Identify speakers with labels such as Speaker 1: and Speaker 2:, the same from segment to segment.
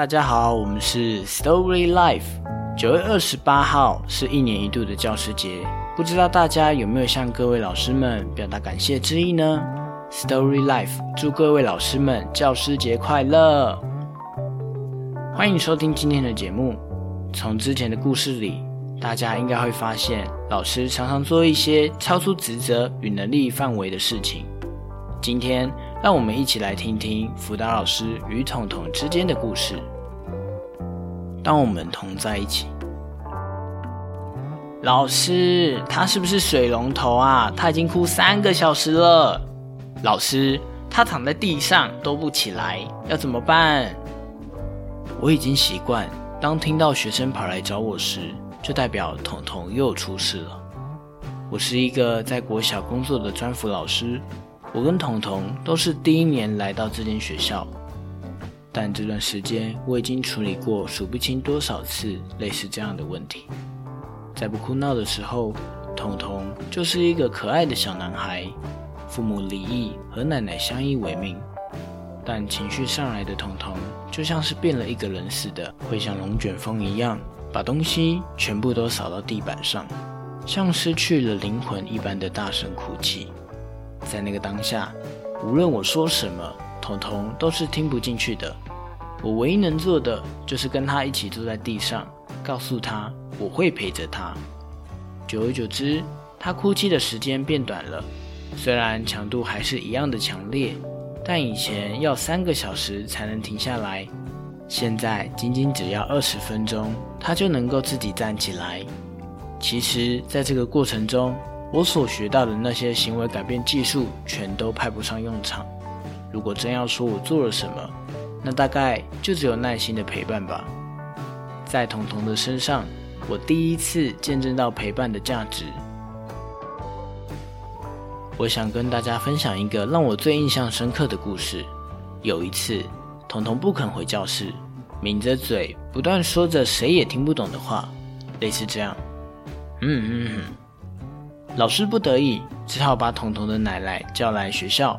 Speaker 1: 大家好，我们是 Story Life。九月二十八号是一年一度的教师节，不知道大家有没有向各位老师们表达感谢之意呢？Story Life 祝各位老师们教师节快乐！欢迎收听今天的节目。从之前的故事里，大家应该会发现，老师常常做一些超出职责与能力范围的事情。今天。让我们一起来听听辅导老师与彤彤之间的故事。当我们同在一起，老师，他是不是水龙头啊？他已经哭三个小时了。老师，他躺在地上都不起来，要怎么办？我已经习惯，当听到学生跑来找我时，就代表彤彤又出事了。我是一个在国小工作的专辅老师。我跟彤彤都是第一年来到这间学校，但这段时间我已经处理过数不清多少次类似这样的问题。在不哭闹的时候，彤彤就是一个可爱的小男孩，父母离异和奶奶相依为命。但情绪上来的彤彤就像是变了一个人似的，会像龙卷风一样，把东西全部都扫到地板上，像失去了灵魂一般的大声哭泣。在那个当下，无论我说什么，彤彤都是听不进去的。我唯一能做的就是跟他一起坐在地上，告诉他我会陪着他。久而久之，他哭泣的时间变短了，虽然强度还是一样的强烈，但以前要三个小时才能停下来，现在仅仅只要二十分钟，他就能够自己站起来。其实，在这个过程中，我所学到的那些行为改变技术，全都派不上用场。如果真要说我做了什么，那大概就只有耐心的陪伴吧。在彤彤的身上，我第一次见证到陪伴的价值。我想跟大家分享一个让我最印象深刻的故事。有一次，彤彤不肯回教室，抿着嘴，不断说着谁也听不懂的话，类似这样：“嗯嗯嗯。”老师不得已，只好把彤彤的奶奶叫来学校。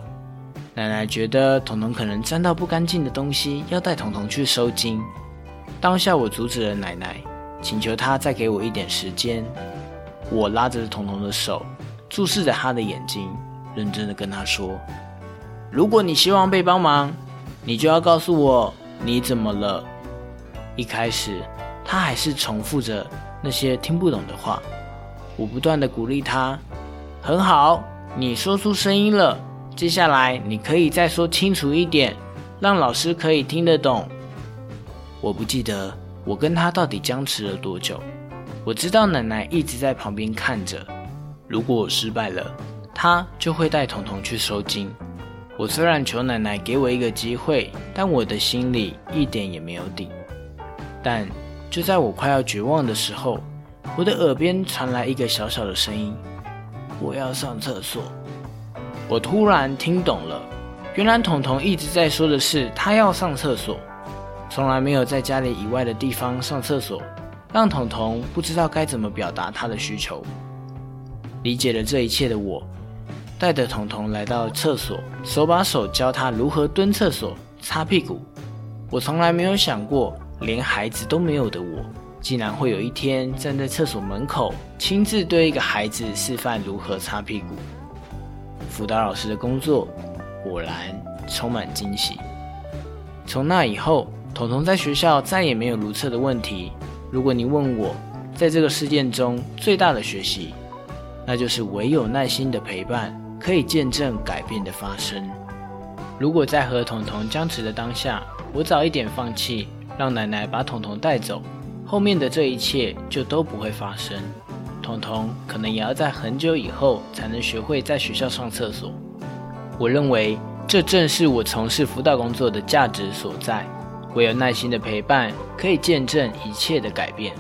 Speaker 1: 奶奶觉得彤彤可能沾到不干净的东西，要带彤彤去收金。当下我阻止了奶奶，请求她再给我一点时间。我拉着彤彤的手，注视着她的眼睛，认真的跟她说：“如果你希望被帮忙，你就要告诉我你怎么了。”一开始，她还是重复着那些听不懂的话。我不断的鼓励他，很好，你说出声音了。接下来你可以再说清楚一点，让老师可以听得懂。我不记得我跟他到底僵持了多久。我知道奶奶一直在旁边看着。如果我失败了，他就会带彤彤去收金。我虽然求奶奶给我一个机会，但我的心里一点也没有底。但就在我快要绝望的时候。我的耳边传来一个小小的声音：“我要上厕所。”我突然听懂了，原来彤彤一直在说的是他要上厕所，从来没有在家里以外的地方上厕所，让彤彤不知道该怎么表达他的需求。理解了这一切的我，带着彤彤来到厕所，手把手教他如何蹲厕所、擦屁股。我从来没有想过，连孩子都没有的我。竟然会有一天站在厕所门口，亲自对一个孩子示范如何擦屁股。辅导老师的工作果然充满惊喜。从那以后，彤彤在学校再也没有如厕的问题。如果你问我，在这个事件中最大的学习，那就是唯有耐心的陪伴，可以见证改变的发生。如果在和彤彤僵持的当下，我早一点放弃，让奶奶把彤彤带走。后面的这一切就都不会发生，彤彤可能也要在很久以后才能学会在学校上厕所。我认为这正是我从事辅导工作的价值所在。唯有耐心的陪伴，可以见证一切的改变。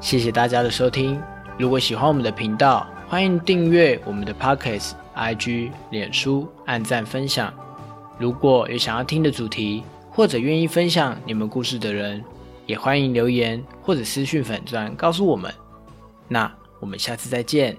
Speaker 1: 谢谢大家的收听。如果喜欢我们的频道，欢迎订阅我们的 Pockets、IG、脸书，按赞分享。如果有想要听的主题，或者愿意分享你们故事的人，也欢迎留言或者私讯粉钻告诉我们，那我们下次再见。